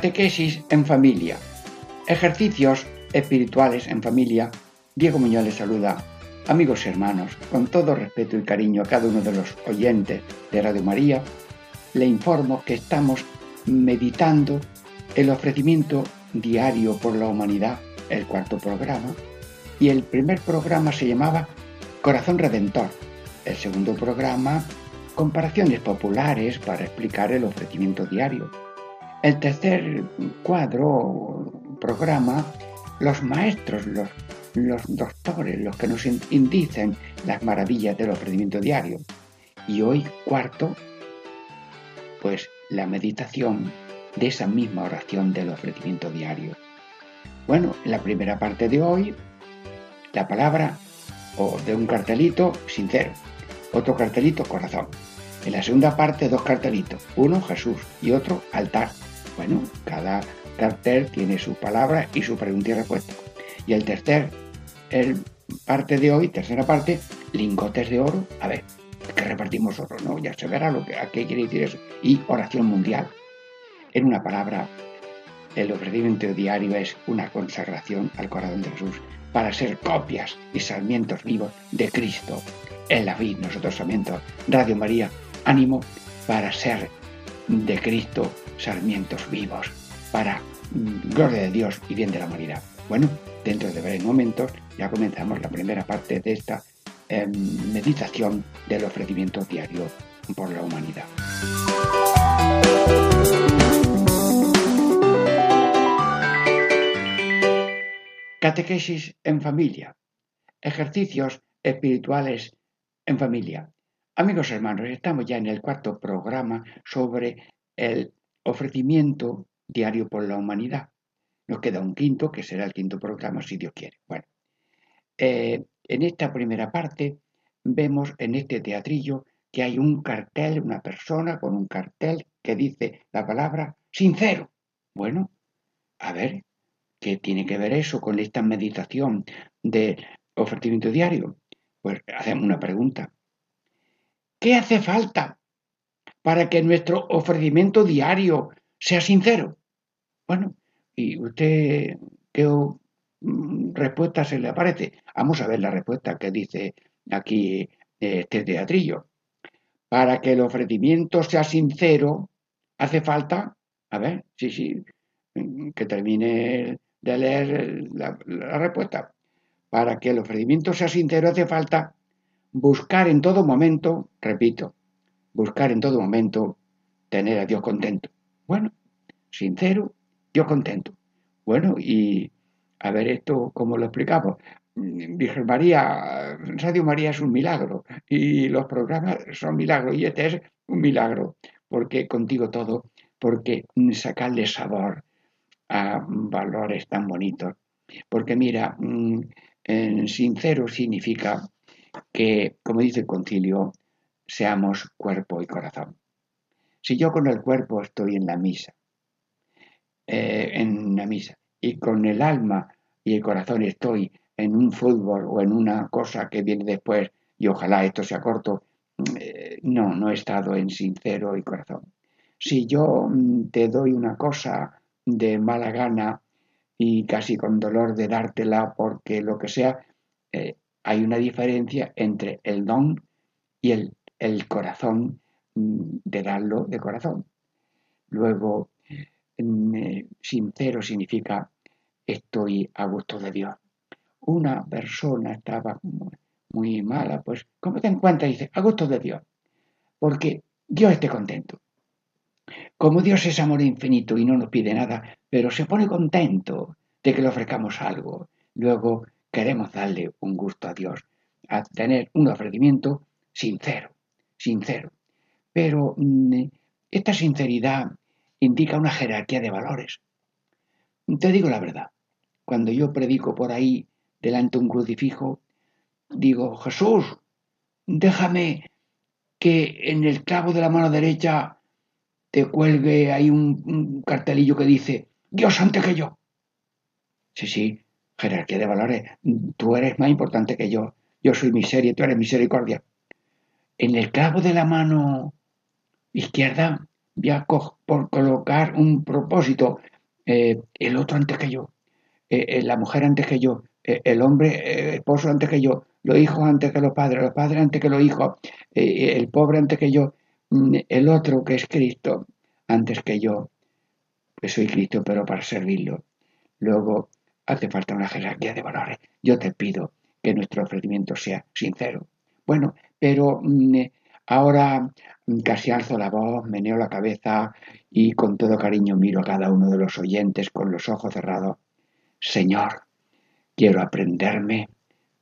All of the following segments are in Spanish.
Catequesis en familia. Ejercicios espirituales en familia. Diego Muñoz les saluda. Amigos y hermanos, con todo respeto y cariño a cada uno de los oyentes de Radio María, le informo que estamos meditando el ofrecimiento diario por la humanidad, el cuarto programa, y el primer programa se llamaba Corazón Redentor. El segundo programa, comparaciones populares para explicar el ofrecimiento diario el tercer cuadro, programa, los maestros, los, los doctores, los que nos indicen las maravillas del ofrecimiento diario. Y hoy, cuarto, pues la meditación de esa misma oración del ofrecimiento diario. Bueno, en la primera parte de hoy, la palabra o de un cartelito sincero, otro cartelito corazón. En la segunda parte, dos cartelitos, uno Jesús y otro altar. Bueno, cada cartel tiene su palabra y su pregunta y respuesta. Y el tercer, el parte de hoy, tercera parte, lingotes de oro. A ver, que repartimos oro, ¿no? Ya se verá lo que, a qué quiere decir eso. Y oración mundial. En una palabra, el ofrecimiento diario es una consagración al corazón de Jesús para ser copias y sarmientos vivos de Cristo. En la vida, nosotros sarmientos, Radio María, ánimo para ser de Cristo sarmientos vivos para mm, gloria de Dios y bien de la humanidad. Bueno, dentro de breves momentos ya comenzamos la primera parte de esta em, meditación del ofrecimiento diario por la humanidad. Catequesis en familia. Ejercicios espirituales en familia. Amigos hermanos, estamos ya en el cuarto programa sobre el ofrecimiento diario por la humanidad. Nos queda un quinto, que será el quinto programa, si Dios quiere. Bueno, eh, en esta primera parte vemos en este teatrillo que hay un cartel, una persona con un cartel que dice la palabra sincero. Bueno, a ver, ¿qué tiene que ver eso con esta meditación de ofrecimiento diario? Pues hacemos una pregunta. ¿Qué hace falta para que nuestro ofrecimiento diario sea sincero? Bueno, ¿y usted qué mm, respuesta se le aparece? Vamos a ver la respuesta que dice aquí este teatrillo. Para que el ofrecimiento sea sincero, hace falta, a ver, sí, sí, mm, que termine de leer la, la respuesta. Para que el ofrecimiento sea sincero hace falta buscar en todo momento, repito, buscar en todo momento tener a Dios contento. Bueno, sincero, Dios contento. Bueno, y a ver esto, ¿cómo lo explicamos? Virgen María, Radio María es un milagro y los programas son milagros y este es un milagro, porque contigo todo, porque sacarle sabor a valores tan bonitos. Porque mira, mm, sincero significa que, como dice el concilio, seamos cuerpo y corazón. Si yo con el cuerpo estoy en la misa, eh, en la misa, y con el alma y el corazón estoy en un fútbol o en una cosa que viene después, y ojalá esto sea corto, eh, no, no he estado en sincero y corazón. Si yo mm, te doy una cosa de mala gana y casi con dolor de dártela porque lo que sea, eh, hay una diferencia entre el don y el el corazón mm, de darlo de corazón. Luego, mm, eh, sincero significa estoy a gusto de Dios. Una persona estaba muy mala, pues, ¿cómo te encuentras? Dice, a gusto de Dios. Porque Dios esté contento. Como Dios es amor infinito y no nos pide nada, pero se pone contento de que le ofrezcamos algo. Luego queremos darle un gusto a Dios, a tener un ofrecimiento sincero sincero. Pero mm, esta sinceridad indica una jerarquía de valores. Te digo la verdad, cuando yo predico por ahí delante de un crucifijo, digo, Jesús, déjame que en el clavo de la mano derecha te cuelgue ahí un, cartelillo que dice, Dios antes que yo. Sí, sí, jerarquía de valores, tú eres más importante que yo, yo soy miseria, tú eres misericordia. En el clavo de la mano izquierda voy a por colocar un propósito, eh, el otro antes que yo, eh, eh, la mujer antes que yo, el hombre esposo antes que yo, los hijos antes que los padres, los padres antes que los hijos, el pobre antes que yo, mm, el otro que es Cristo antes que yo, que soy Cristo, pero para servirlo. Luego, hace falta una jerarquía de valores. Yo te pido que nuestro ofrecimiento sea sincero. Bueno, pero mm, ahora mm, casi alzo la voz, meneo la cabeza y con todo cariño miro a cada uno de los oyentes con los ojos cerrados. Señor, quiero aprenderme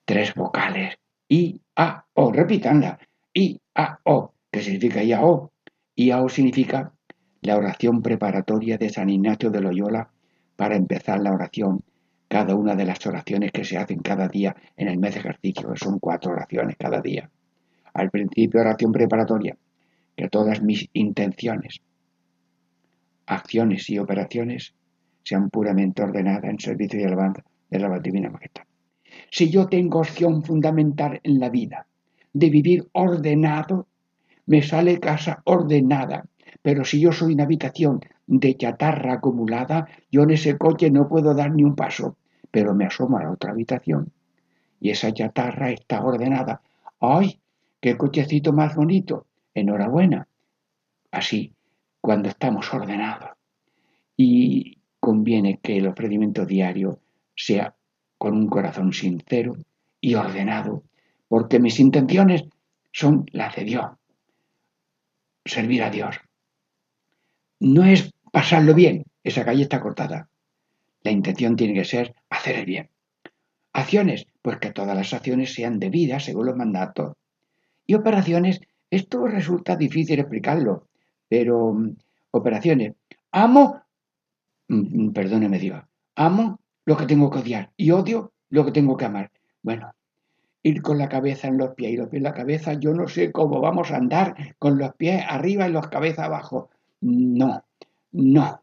tres vocales. I, A, O. Repítanla. I, A, O. ¿Qué significa I, A, O? I, A, O significa la oración preparatoria de San Ignacio de Loyola para empezar la oración, cada una de las oraciones que se hacen cada día en el mes de ejercicio, que son cuatro oraciones cada día. Al principio oración preparatoria, que todas mis intenciones, acciones y operaciones sean puramente ordenadas en servicio y alabanza de la divina majestad. Si yo tengo opción fundamental en la vida de vivir ordenado, me sale casa ordenada, pero si yo soy una habitación de chatarra acumulada, yo en ese coche no puedo dar ni un paso, pero me asomo a la otra habitación y esa chatarra está ordenada. ¡Ay! ¡Qué cochecito más bonito! Enhorabuena. Así, cuando estamos ordenados. Y conviene que el ofrecimiento diario sea con un corazón sincero y ordenado, porque mis intenciones son las de Dios. Servir a Dios no es pasarlo bien, esa calle está cortada. La intención tiene que ser hacer el bien. Acciones, pues que todas las acciones sean debidas según los mandatos. Y operaciones, esto resulta difícil explicarlo, pero mm, operaciones. Amo, mm, mm, perdóneme Dios, amo lo que tengo que odiar y odio lo que tengo que amar. Bueno, ir con la cabeza en los pies y los pies en la cabeza, yo no sé cómo vamos a andar con los pies arriba y los cabezas abajo. No, no.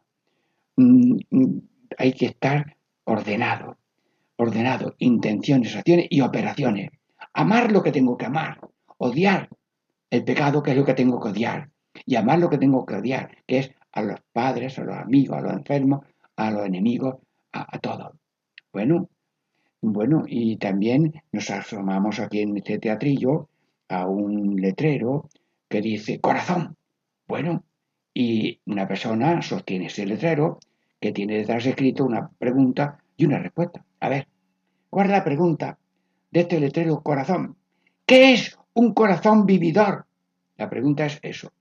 Hay que estar ordenado, ordenado, intenciones, acciones y operaciones. Amar lo que tengo que amar, odiar el pecado que es lo que tengo que odiar y amar lo que tengo que odiar, que es a los padres, a los amigos, a los enfermos, a los enemigos, a, todos. Bueno, bueno, y también nos asomamos aquí en este teatrillo a un letrero que dice corazón. Bueno, y una persona sostiene ese letrero que tiene detrás escrito una pregunta y una respuesta. A ver, ¿cuál es la pregunta de este letrero corazón? ¿Qué es un corazón vividor? La pregunta es eso.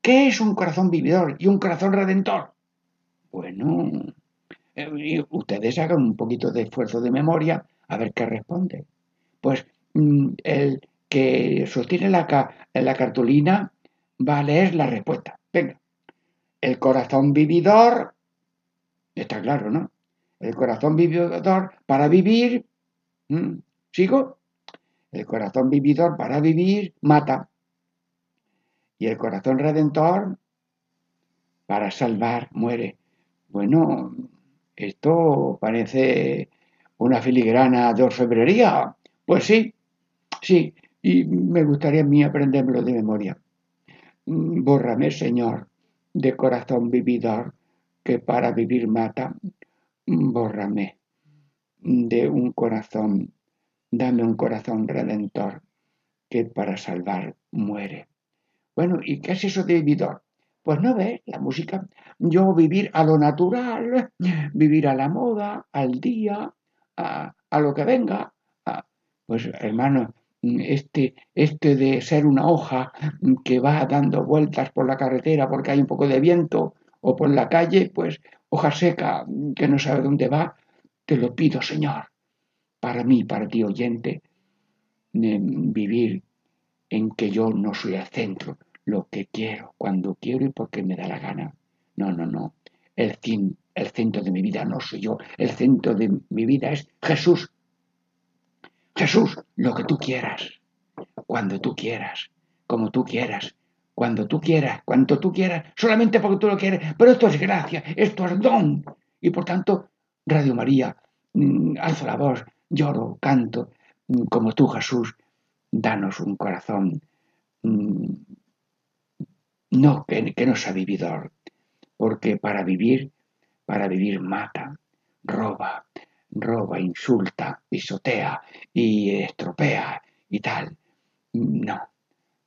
¿Qué es un corazón vividor y un corazón redentor? Bueno, eh, ustedes hagan un poquito de esfuerzo de memoria a ver qué responde. Pues mm, el que sostiene la, la cartulina va a leer la respuesta. Venga, el corazón vividor, está claro, ¿no? El corazón vividor para vivir, ¿sigo? El corazón vividor para vivir mata. Y el corazón redentor para salvar muere. Bueno, esto parece una filigrana de orfebrería. Pues sí, sí, y me gustaría a mí aprendérmelo de memoria. Bórrame, Señor, de corazón vividor que para vivir mata, bórrame de un corazón, dame un corazón redentor que para salvar muere. Bueno, ¿y qué es eso de vividor? Pues no ve la música. Yo vivir a lo natural, vivir a la moda, al día, a, a lo que venga. pues hermano, este, este de ser una hoja que va dando vueltas por la carretera porque hay un poco de viento o por la calle, pues hoja seca que no sabe dónde va, te lo pido, Señor, para mí, para ti, oyente, vivir en que yo no soy el centro, lo que quiero, cuando quiero y porque me da la gana. No, no, no. El fin el centro de mi vida no soy yo, el centro de mi vida es Jesús. Jesús, lo que tú quieras, cuando tú quieras, como tú quieras, cuando tú quieras, cuanto tú quieras, solamente porque tú lo quieres. Pero esto es gracia, esto es don. Y por tanto, Radio María, mm, alzo la voz, lloro, canto, mm, como tú, Jesús, danos un corazón mm, no que, que no sea vividor, porque para vivir, para vivir mata, roba, roba, insulta, pisotea y estropea y tal. No,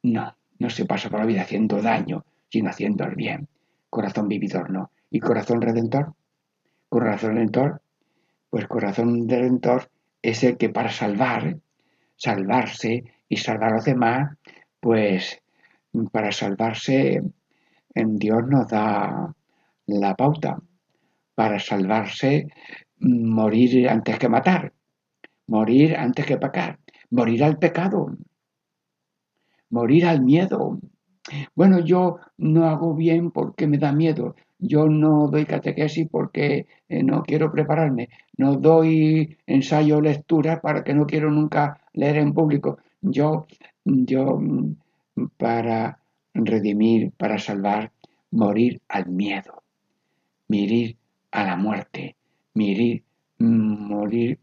no, no se pasa por la vida haciendo daño, sino haciendo el bien. Corazón vividor, no. ¿Y corazón redentor? Corazón redentor, pues corazón redentor es el que para salvar, salvarse y salvar a los demás, pues para salvarse Dios nos da la pauta. Para salvarse, morir antes que matar, morir antes que pecar, morir al pecado, morir al miedo. Bueno, yo no hago bien porque me da miedo. Yo no doy catequesis porque eh, no quiero prepararme. No doy ensayo o lectura para que no quiero nunca leer en público. Yo, yo mm, para redimir, para salvar, morir al miedo, morir a la muerte, morir, mm, morir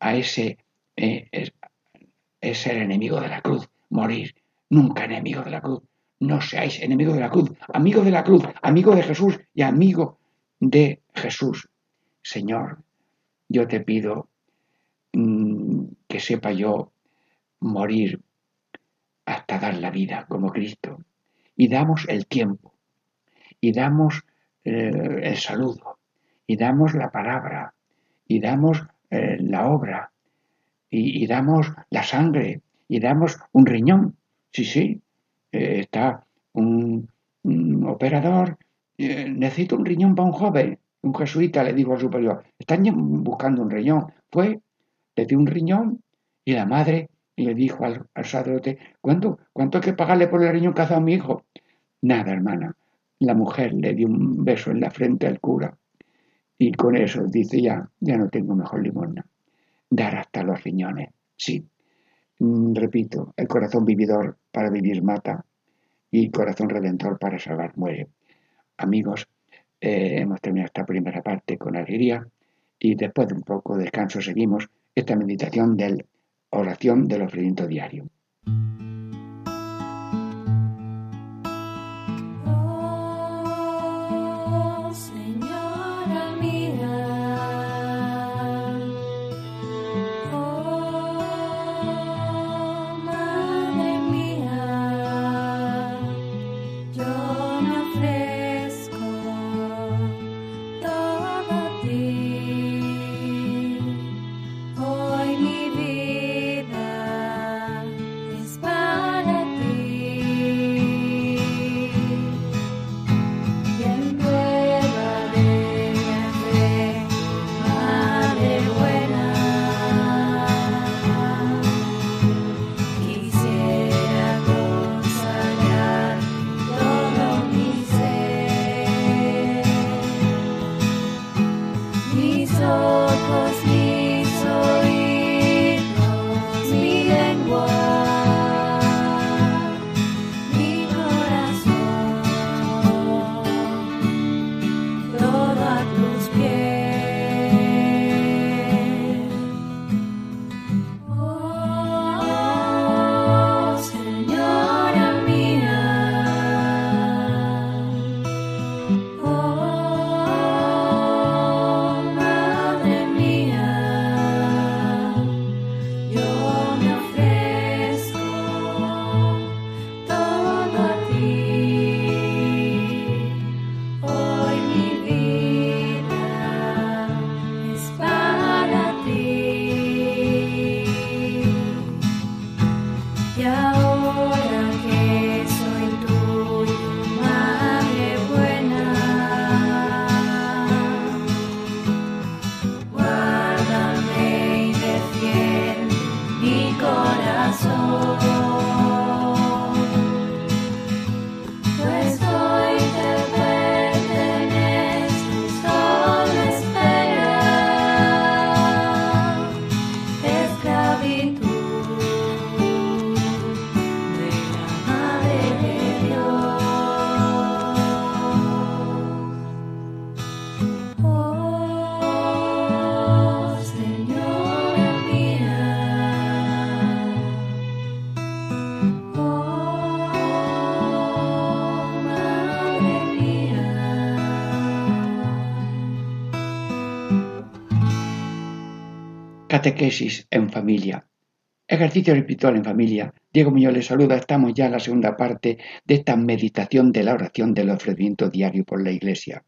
a ese, eh, es, ser enemigo de la cruz, morir nunca enemigo de la cruz. No seáis enemigos de la cruz, amigos de la cruz, amigo de Jesús y amigo de Jesús. Señor, yo te pido mm, que sepa yo morir hasta dar la vida como Cristo. Y damos el tiempo, y damos eh, el saludo, y damos la palabra, y damos eh, la obra, y, damos la sangre, y damos un riñón. Sí, sí, eh, está un, operador, necesito un riñón para un joven. Un jesuita le dijo al superior, están buscando un riñón. Fue, le dio un riñón y la madre le dijo al, sacerdote, ¿cuánto, ¿cuánto hay que pagarle por el riñón que ha a mi hijo? Nada, hermana. La mujer le dio un beso en la frente al cura y con eso dice ya, ya no tengo mejor limosna. Dar hasta los riñones, sí. Mm, repito, el corazón vividor para vivir mata y corazón redentor para salvar muere. Amigos, eh, hemos terminado esta primera parte con alegría y después de un poco de descanso seguimos esta meditación del Oración del ofrecimiento diario. Catequesis en familia. Ejercicio espiritual en familia. Diego Muñoz les saluda. Estamos ya en la segunda parte de esta meditación de la oración del ofrecimiento diario por la Iglesia.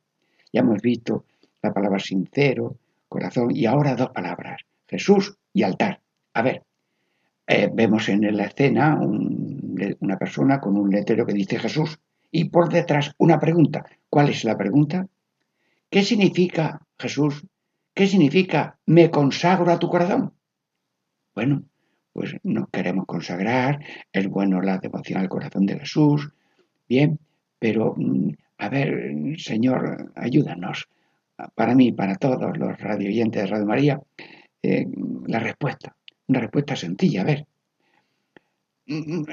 Ya hemos visto la palabra sincero, corazón y ahora dos palabras, Jesús y altar. A ver, eh, vemos en la escena una persona con un letrero que dice Jesús y por detrás una pregunta. ¿Cuál es la pregunta? ¿Qué significa Jesús ¿Qué significa me consagro a tu corazón? Bueno, pues nos queremos consagrar, es bueno la devoción al corazón de Jesús, bien, pero mm, a ver, Señor, ayúdanos, para mí, para todos los radio oyentes de Radio María, eh, la respuesta, una respuesta sencilla, a ver.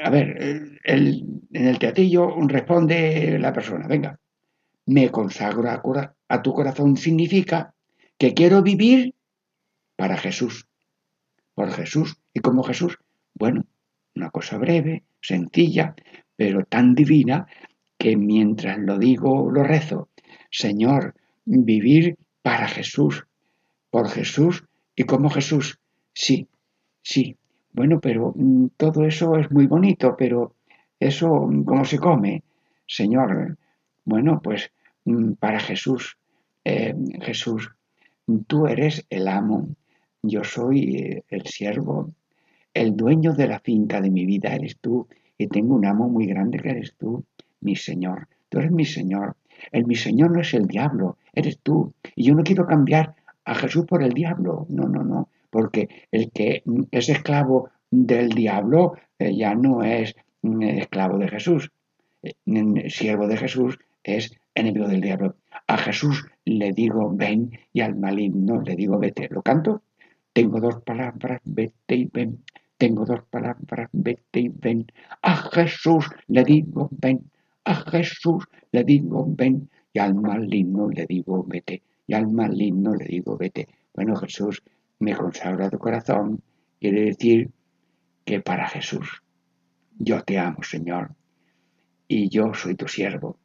A ver, en el teatillo responde la persona, venga, me consagro a tu corazón significa que quiero vivir para Jesús, por Jesús y como Jesús. Bueno, una cosa breve, sencilla, pero tan divina que mientras lo digo, lo rezo. Señor, vivir para Jesús, por Jesús y como Jesús. Sí, sí. Bueno, pero mm, todo eso es muy bonito, pero eso, ¿cómo se come? Señor, bueno, pues mm, para Jesús, eh, Jesús, Tú eres el amo, yo soy eh, el siervo, el dueño de la finca de mi vida eres tú, y tengo un amo muy grande que eres tú, mi Señor. Tú eres mi Señor. El mi Señor no es el diablo, eres tú. Y yo no quiero cambiar a Jesús por el diablo. No, no, no. Porque el que es esclavo del diablo eh, ya no es mm, esclavo de Jesús. Eh, siervo de Jesús es enemigo del diablo. A Jesús le digo ven y al maligno le digo vete. ¿Lo canto? Tengo dos palabras, vete y ven. Tengo dos palabras, vete y ven. A Jesús le digo ven. A Jesús le digo ven. Y al maligno le digo vete. Y al maligno le digo vete. Bueno, Jesús, me consagra tu corazón. Quiere decir que para Jesús yo te amo, Señor. Y yo soy tu siervo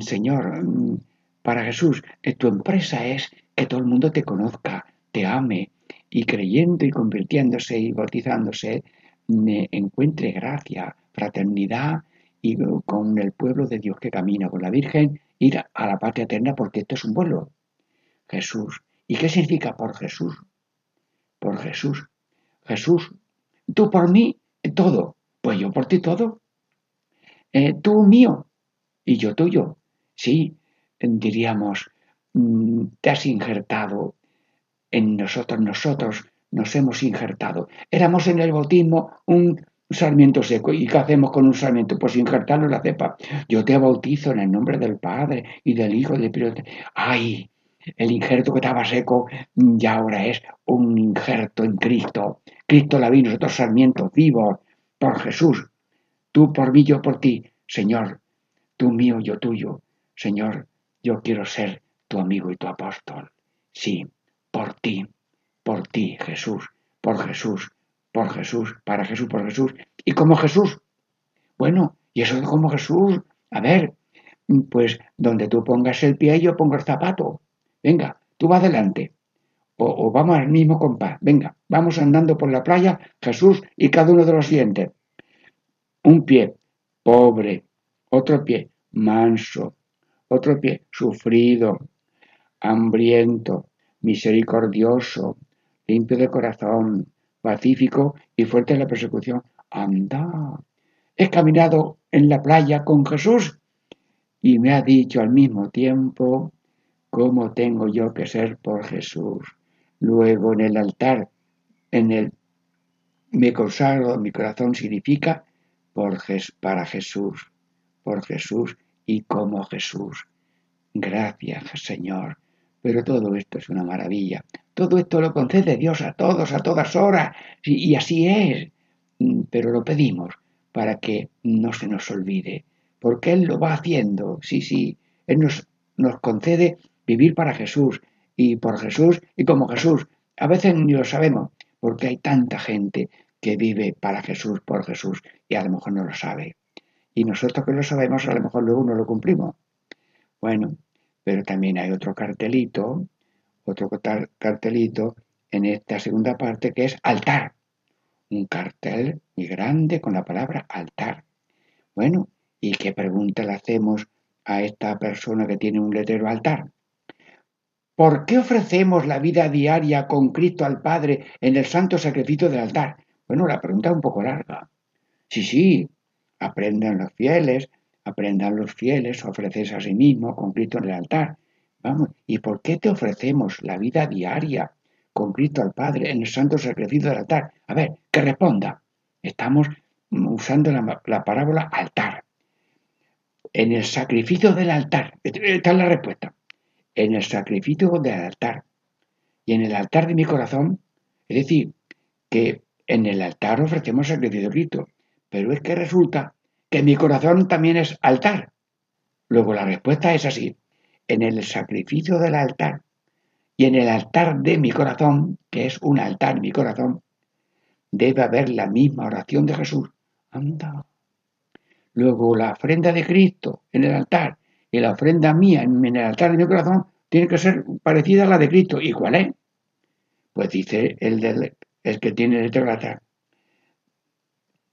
Señor, para Jesús, eh, tu empresa es que todo el mundo te conozca, te ame y creyendo y convirtiéndose y bautizándose, encuentre gracia, fraternidad y con el pueblo de Dios que camina con la Virgen, ir a la patria eterna porque esto es un vuelo. Jesús. ¿Y qué significa por Jesús? Por Jesús. Jesús, tú por mí todo, pues yo por ti todo. Eh, tú mío, y yo tuyo. Sí, diríamos, mm, te has injertado en nosotros, nosotros nos hemos injertado. Éramos en el bautismo un sarmiento seco. ¿Y qué hacemos con un sarmiento? Pues injertarlo en la cepa. Yo te bautizo en el nombre del Padre y del Hijo y del Espíritu. ¡Ay! El injerto que estaba seco ya ahora es un injerto en Cristo. Cristo la vi, nosotros sarmientos vivos por Jesús. Tú por mí, yo por ti. Señor, tú mío, yo tuyo. Señor, yo quiero ser tu amigo y tu apóstol. Sí, por ti, por ti, Jesús, por Jesús, por Jesús, para Jesús, por Jesús. ¿Y como Jesús? Bueno, y eso es como Jesús. A ver, pues donde tú pongas el pie, yo pongo el zapato. Venga, tú vas adelante. O, vamos al mismo compás. Venga, vamos andando por la playa, Jesús y cada uno de los siguientes. Un pie, pobre, otro pie manso, otro pie sufrido, hambriento, misericordioso, limpio de corazón, pacífico y fuerte en la persecución. Anda, he caminado en la playa con Jesús y me ha dicho al mismo tiempo cómo tengo yo que ser por Jesús. Luego en el altar, en el me consagro, mi corazón significa por, para Jesús por Jesús y como Jesús. Gracias, Señor. Pero todo esto es una maravilla. Todo esto lo concede Dios a todos, a todas horas. Y así es. Mm, pero lo pedimos para que no se nos olvide. Porque Él lo va haciendo. Sí, sí. Él nos, nos concede vivir para Jesús. Y por Jesús y como Jesús. A veces ni lo sabemos. Porque hay tanta gente que vive para Jesús, por Jesús. Y a lo mejor no lo sabe. Y nosotros que lo sabemos, a lo mejor luego no lo cumplimos. Bueno, pero también hay otro cartelito, otro cartelito en esta segunda parte que es altar. Un cartel muy grande con la palabra altar. Bueno, ¿y qué pregunta le hacemos a esta persona que tiene un letrero altar? ¿Por qué ofrecemos la vida diaria con Cristo al Padre en el santo sacrificio del altar? Bueno, la pregunta es un poco larga. Sí, sí, aprendan los fieles, aprendan los fieles a ofrecerse a sí mismos con Cristo en el altar. Vamos, ¿y por qué te ofrecemos la vida diaria con Cristo al Padre en el santo sacrificio del altar? A ver, que responda. Estamos usando la, la parábola altar. En el sacrificio del altar. Esta es la respuesta. En el sacrificio del altar. Y en el altar de mi corazón. Es decir, que en el altar ofrecemos sacrificio de Cristo. Pero es que resulta que mi corazón también es altar. Luego la respuesta es así. En el sacrificio del altar y en el altar de mi corazón, que es un altar mi corazón, debe haber la misma oración de Jesús. Anda. Luego la ofrenda de Cristo en el altar y la ofrenda mía en el altar de mi corazón tiene que ser parecida a la de Cristo. ¿Y cuál es? Pues dice el, del, el que tiene el altar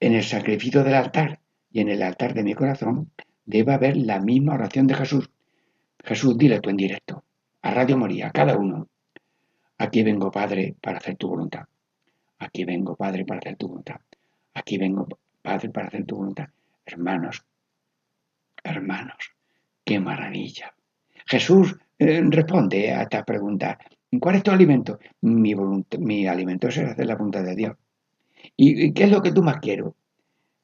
en el sacrificio del altar y en el altar de mi corazón debe haber la misma oración de Jesús. Jesús, dile tú en directo, a Radio Moría, a cada uno. Aquí vengo, Padre, para hacer tu voluntad. Aquí vengo, Padre, para hacer tu voluntad. Aquí vengo, Padre, para hacer tu voluntad. Hermanos, hermanos, qué maravilla. Jesús eh, responde a esta pregunta. ¿Cuál es tu alimento? Mi, mi alimento es hacer la voluntad de Dios. ¿Y qué es lo que tú más quiero?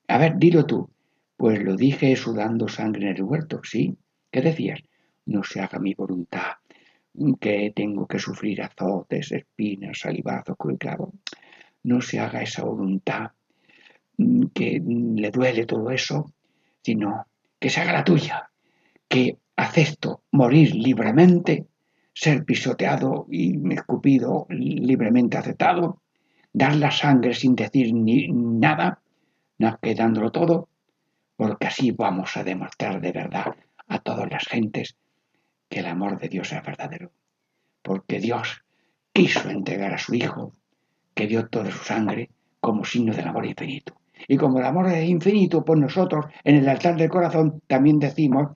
A ver, dilo tú. Pues lo dije sudando sangre en el huerto, ¿sí? ¿Qué decías? No se haga mi voluntad, que tengo que sufrir azotes, espinas, salivazos, clavo. No se haga esa voluntad, que le duele todo eso, sino que se haga la tuya, que acepto morir libremente, ser pisoteado y escupido libremente aceptado, dar la sangre sin decir ni nada, no quedándolo todo, porque así vamos a demostrar de verdad a todas las gentes que el amor de Dios es verdadero. Porque Dios quiso entregar a su Hijo, que dio toda su sangre, como signo del amor infinito. Y como el amor es infinito, pues nosotros en el altar del corazón también decimos,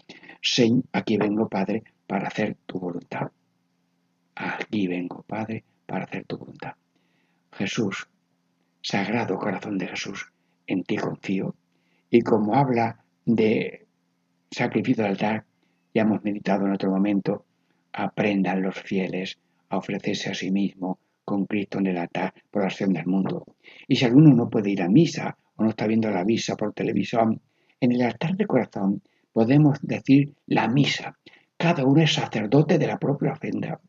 aquí vengo, Padre, para hacer tu voluntad. Aquí vengo, Padre, para hacer tu voluntad. Jesús, Sagrado Corazón de Jesús, en ti confío. Y como habla de sacrificio del altar, ya hemos meditado en otro momento, aprendan los fieles a ofrecerse a sí mismo con Cristo en el altar por la acción del mundo. Y si alguno no puede ir a misa o no está viendo la misa por televisión, en el altar de corazón podemos decir la misa. Cada uno es sacerdote de la propia ofrenda.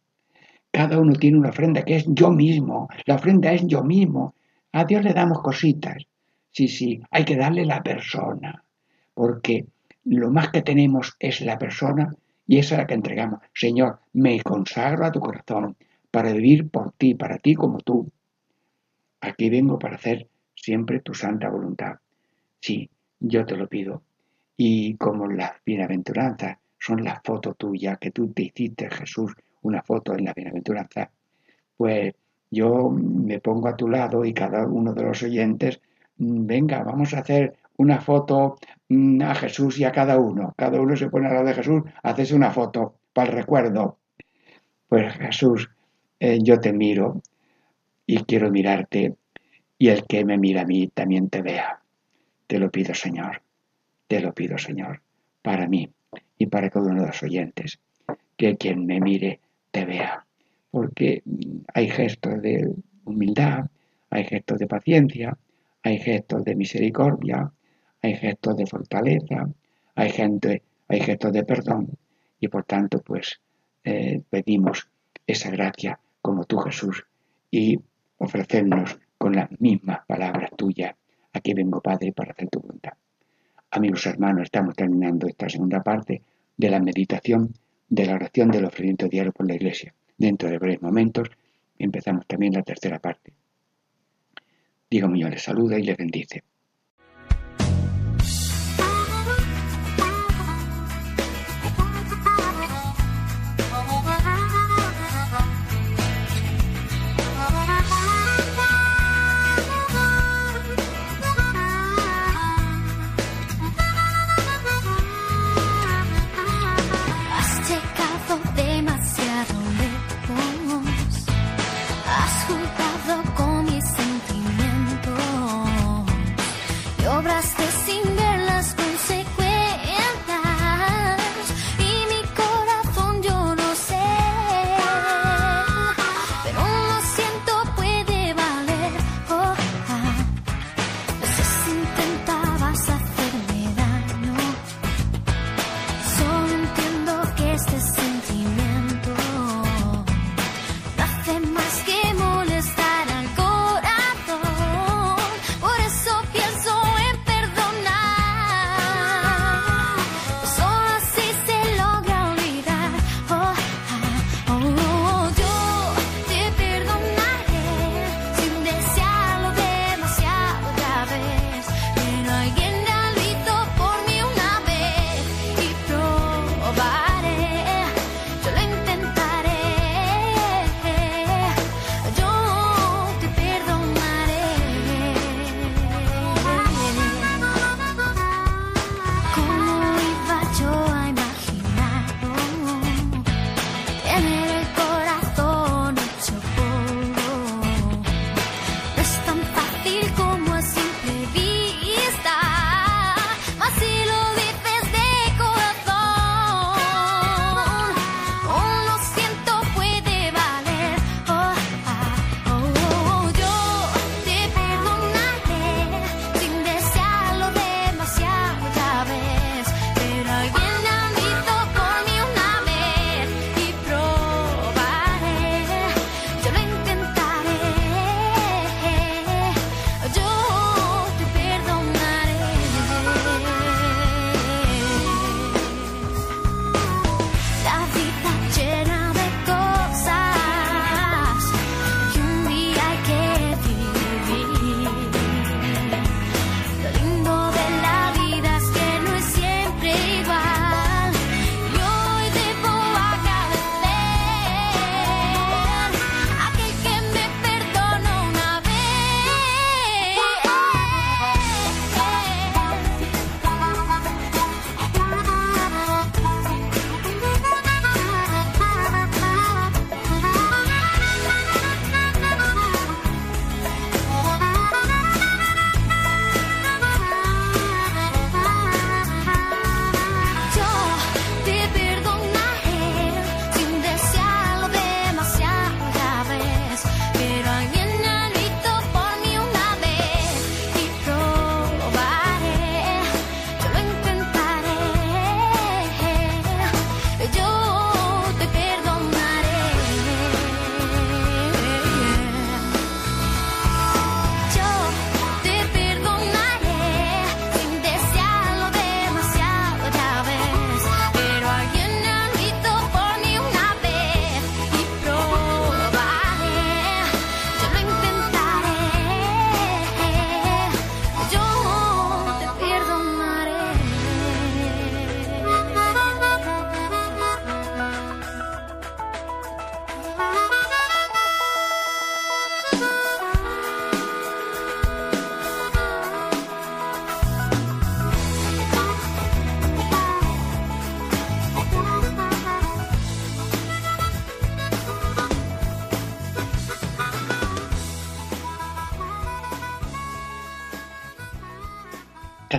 Cada uno tiene una ofrenda que es yo mismo. La ofrenda es yo mismo. A Dios le damos cositas. Sí, sí, hay que darle la persona. Porque lo más que tenemos es la persona y esa es la que entregamos. Señor, me consagro a tu corazón para vivir por ti, para ti como tú. Aquí vengo para hacer siempre tu santa voluntad. Sí, yo te lo pido. Y como las bienaventuranzas son la foto tuya que tú te hiciste, Jesús, una foto en la bienaventuranza, pues yo me pongo a tu lado y cada uno de los oyentes, mm, venga, vamos a hacer una foto mm, a Jesús y a cada uno. Cada uno se pone al lado de Jesús, haces una foto para el recuerdo. Pues Jesús, eh, yo te miro y quiero mirarte y el que me mira a mí también te vea. Te lo pido, Señor. Te lo pido, Señor, para mí y para cada uno de los oyentes. Que quien me mire te vea, porque hay gestos de humildad, hay gestos de paciencia, hay gestos de misericordia, hay gestos de fortaleza, hay, gente, hay gestos de perdón y por tanto pues eh, pedimos esa gracia como tú Jesús y ofrecernos con las mismas palabras tuyas. Aquí vengo Padre para hacer tu voluntad. Amigos hermanos, estamos terminando esta segunda parte de la meditación de la oración del ofrecimiento diario por la Iglesia. Dentro de breves momentos empezamos también la tercera parte. Diego Muñoz les saluda y les bendice.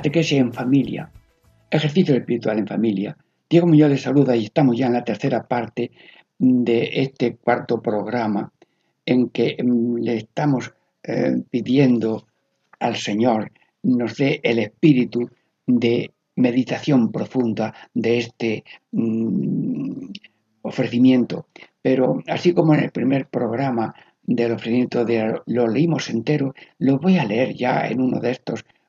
Catequesis en familia. Ejercicio espiritual en familia. Diego Muñoz les saluda y estamos ya en la tercera parte de este cuarto programa en que mm, le estamos eh, pidiendo al Señor nos dé el espíritu de meditación profunda de este mm, ofrecimiento. Pero así como en el primer programa del ofrecimiento de, lo leímos entero, lo voy a leer ya en uno de estos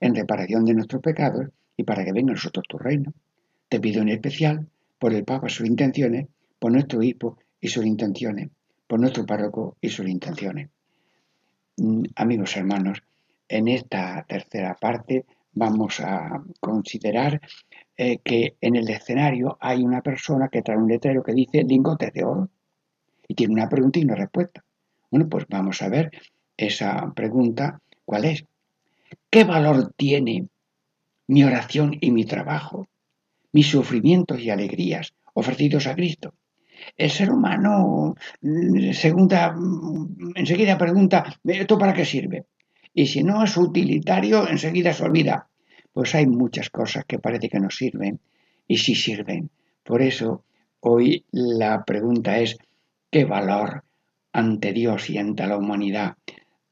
en reparación de nuestros pecados y para que venga nosotros tu reino. Te pido en especial por el Papa sus intenciones, por nuestro hijo y sus intenciones, por nuestro párroco y sus intenciones. Mm, amigos hermanos, en esta tercera parte vamos a considerar eh, que en el escenario hay una persona que trae un letrero que dice lingotes de oro y tiene una pregunta y una respuesta. Bueno, pues vamos a ver esa pregunta, ¿cuál es? ¿Qué valor tiene mi oración y mi trabajo, mis sufrimientos y alegrías ofrecidos a Cristo? El ser humano mm, segunda, mm, enseguida pregunta, ¿esto para qué sirve? Y si no es utilitario, enseguida se olvida. Pues hay muchas cosas que parece que no sirven y sí sirven. Por eso hoy la pregunta es, ¿qué valor ante Dios y ante la humanidad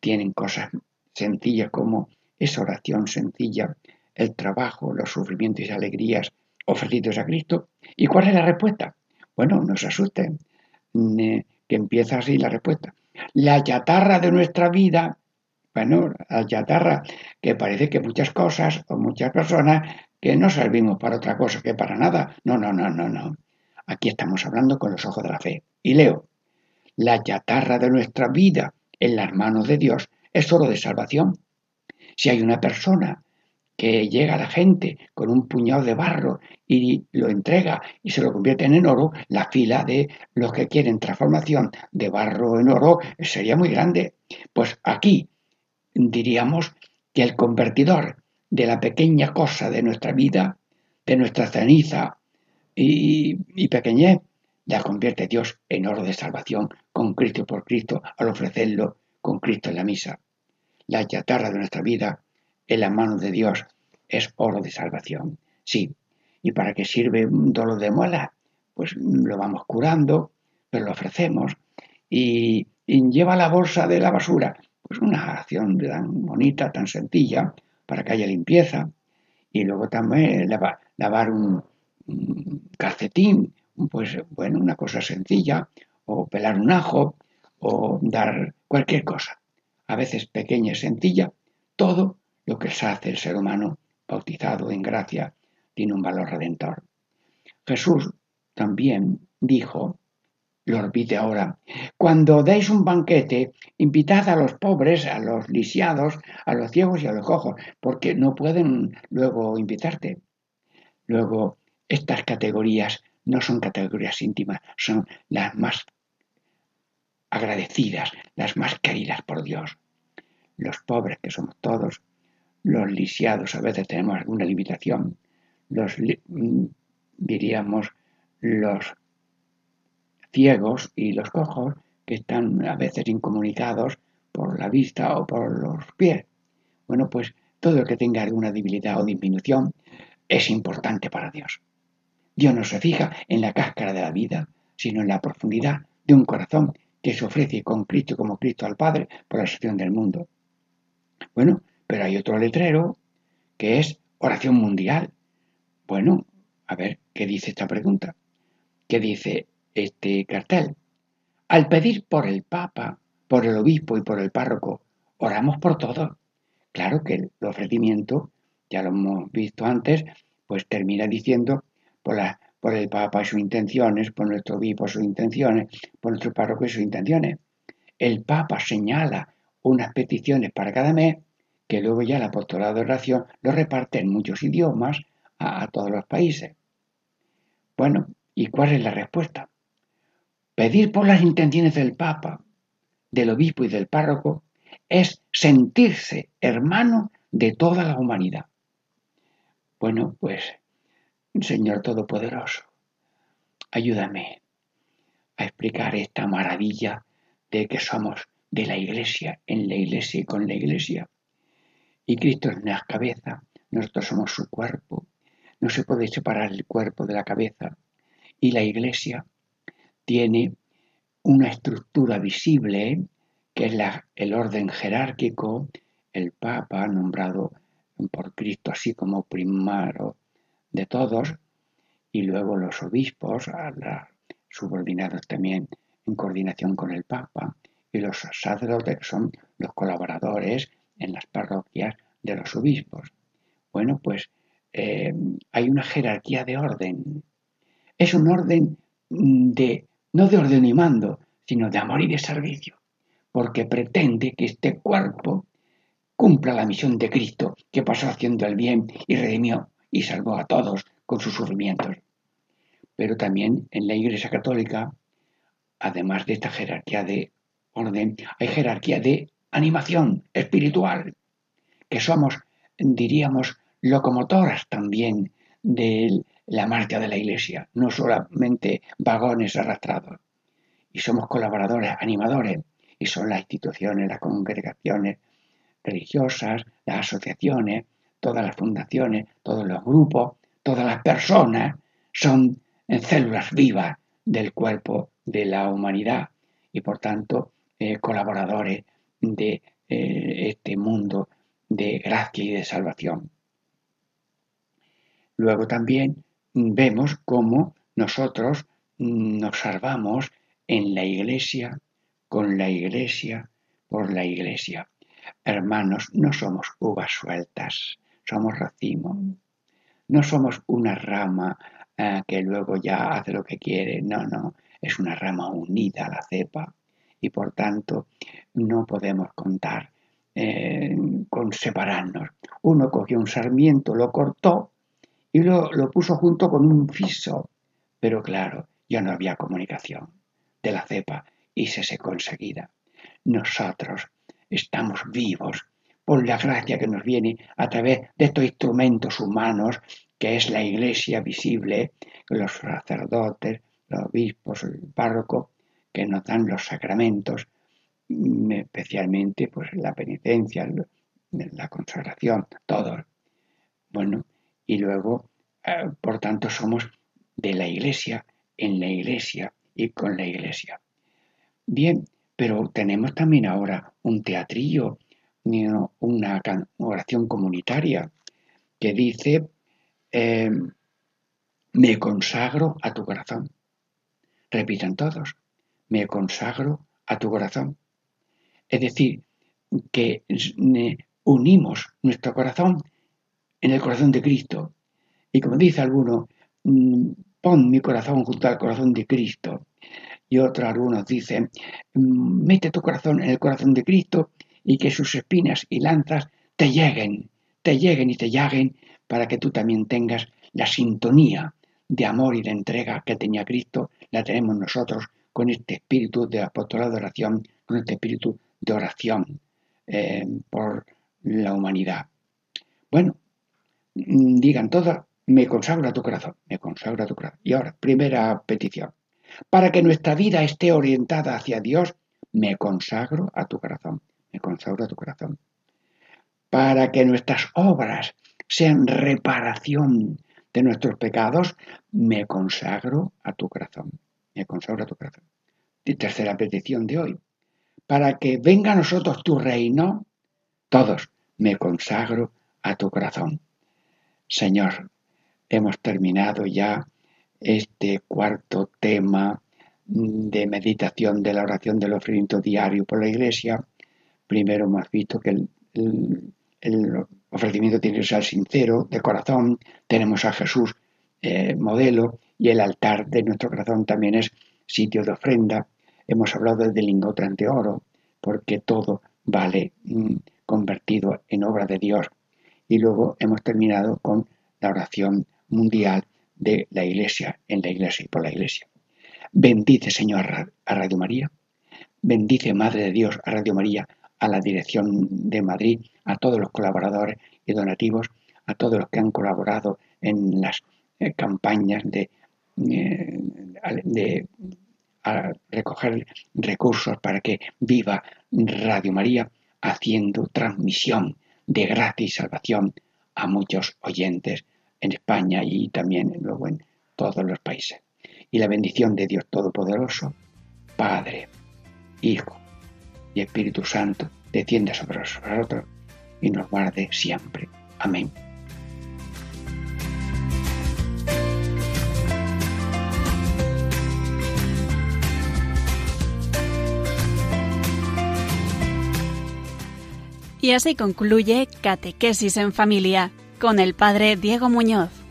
tienen cosas sencillas como esa oración sencilla, el trabajo, los sufrimientos y alegrías ofrecidos a Cristo? ¿Y cuál es la respuesta? Bueno, no se asusten, que empieza así la respuesta. La chatarra de nuestra vida, bueno, la chatarra, que parece que muchas cosas o muchas personas que no servimos para otra cosa que para nada. No, no, no, no, no. Aquí estamos hablando con los ojos de la fe. Y leo, la chatarra de nuestra vida en las manos de Dios es oro de salvación. Si hay una persona que llega a la gente con un puñado de barro y lo entrega y se lo convierte en oro, la fila de los que quieren transformación de barro en oro sería muy grande. Pues aquí diríamos que el convertidor de la pequeña cosa de nuestra vida, de nuestra ceniza y, pequeñez, la convierte Dios en oro de salvación con Cristo por Cristo al ofrecerlo con Cristo en la misa. La chatarra de nuestra vida en las manos de Dios es oro de salvación. Sí. ¿Y para qué sirve un dolor de muela? Pues lo vamos curando, pero lo ofrecemos. Y, lleva la bolsa de la basura. Pues una acción tan bonita, tan sencilla, para que haya limpieza. Y luego también lavar, un, un calcetín, pues bueno, una cosa sencilla, o pelar un ajo, o dar cualquier cosa. A veces pequeña y sencilla, todo lo que se hace el ser humano bautizado en gracia tiene un valor redentor. Jesús también dijo, lo repite ahora, cuando deis un banquete, invitad a los pobres, a los lisiados, a los ciegos y a los cojos, porque no pueden luego invitarte. Luego, estas categorías no son categorías íntimas, son las más agradecidas, las más queridas por Dios. Los pobres, que somos todos, los lisiados a veces tenemos alguna limitación, los mm, diríamos los ciegos y los cojos que están a veces incomunicados por la vista o por los pies. Bueno, pues todo lo que tenga alguna debilidad o disminución es importante para Dios. Dios no se fija en la cáscara de la vida, sino en la profundidad de un corazón que se ofrece con Cristo como Cristo al Padre por la acción del mundo. Bueno, pero hay otro letrero que es oración mundial. Bueno, a ver qué dice esta pregunta. ¿Qué dice este cartel? Al pedir por el Papa, por el obispo y por el párroco, oramos por todos. Claro que el ofrecimiento, ya lo hemos visto antes, pues termina diciendo por, la, por el Papa y sus intenciones, por nuestro obispo sus intenciones, por nuestro párroco y sus intenciones. El Papa señala unas peticiones para cada mes que luego ya el apostolado de oración lo reparte en muchos idiomas a, todos los países. Bueno, ¿y cuál es la respuesta? Pedir por las intenciones del Papa, del obispo y del párroco es sentirse hermano de toda la humanidad. Bueno, pues, Señor Todopoderoso, ayúdame a explicar esta maravilla de que somos de la iglesia, en la iglesia y con la iglesia. Y Cristo es la cabeza, nosotros somos su cuerpo. No se puede separar el cuerpo de la cabeza. Y la iglesia tiene una estructura visible, que es la, el orden jerárquico, el Papa nombrado por Cristo así como primero de todos, y luego los obispos, subordinados también en coordinación con el Papa, y los sacerdotes que son los colaboradores en las parroquias de los obispos. Bueno, pues eh, hay una jerarquía de orden. Es un orden de, no de orden y mando, sino de amor y de servicio, porque pretende que este cuerpo cumpla la misión de Cristo, que pasó haciendo el bien y redimió y salvó a todos con sus sufrimientos. Pero también en la Iglesia Católica, además de esta jerarquía de orden, hay jerarquía de animación espiritual, que somos, diríamos, locomotoras también de la marcha de la Iglesia, no solamente vagones arrastrados. Y somos colaboradores, animadores, y son las instituciones, las congregaciones religiosas, las asociaciones, todas las fundaciones, todos los grupos, todas las personas son células vivas del cuerpo de la humanidad y por tanto eh, colaboradores de eh, este mundo de gracia y de salvación. Luego también vemos cómo nosotros nos salvamos en la iglesia, con la iglesia, por la iglesia. Hermanos, no somos uvas sueltas, somos racimo. No somos una rama eh, que luego ya hace lo que quiere, no, no, es una rama unida a la cepa y por tanto no podemos contar eh, con separarnos. Uno cogió un sarmiento, lo cortó y lo, lo puso junto con un fiso, pero claro, ya no había comunicación de la cepa y se secó enseguida. Nosotros estamos vivos por la gracia que nos viene a través de estos instrumentos humanos que es la iglesia visible, los sacerdotes, los obispos, el párroco, que nos dan los sacramentos, mm, especialmente pues la penitencia, la consagración, todo. Bueno, y luego, eh, por tanto, somos de la iglesia, en la iglesia y con la iglesia. Bien, pero tenemos también ahora un teatrillo, una oración comunitaria que dice, eh, me consagro a tu corazón. Repitan todos, me consagro a tu corazón. Es decir, que unimos nuestro corazón en el corazón de Cristo. Y como dice alguno, mm, pon mi corazón junto al corazón de Cristo. Y otros algunos dicen, mm, mete tu corazón en el corazón de Cristo y que sus espinas y lanzas te lleguen, te lleguen y te llaguen para que tú también tengas la sintonía de amor y de entrega que tenía Cristo, la tenemos nosotros con este espíritu de apostolado de oración, con este espíritu de oración eh, por la humanidad. Bueno, mm, digan todos, me consagro a tu corazón, me consagro a tu corazón. Y ahora, primera petición. Para que nuestra vida esté orientada hacia Dios, me consagro a tu corazón, me consagro a tu corazón. Para que nuestras obras sean reparación de nuestros pecados, me consagro a tu corazón, me consagro a tu corazón. Y tercera petición de hoy. Para que venga a nosotros tu reino, todos, me consagro a tu corazón. Señor, hemos terminado ya este cuarto tema de meditación de la oración del ofrecimiento diario por la Iglesia. Primero hemos visto que el, ofrecimiento tiene que ser sincero, de corazón. Tenemos a Jesús eh, modelo y el altar de nuestro corazón también es sitio de ofrenda. Hemos hablado del lingote ante oro, porque todo vale mm, convertido en obra de Dios. Y luego hemos terminado con la oración mundial de la Iglesia, en la Iglesia y por la Iglesia. Bendice, Señor, a Radio María. Bendice, Madre de Dios, a Radio María, a la dirección de Madrid, a todos los colaboradores y donativos, a todos los que han colaborado en las eh, campañas de, eh, recoger recursos para que viva Radio María haciendo transmisión de gracia y salvación a muchos oyentes en España y también luego en todos los países. Y la bendición de Dios Todopoderoso, Padre, Hijo y Espíritu Santo, descienda sobre nosotros y nos guarde siempre. Amén. Y así concluye Catequesis en Familia con el Padre Diego Muñoz.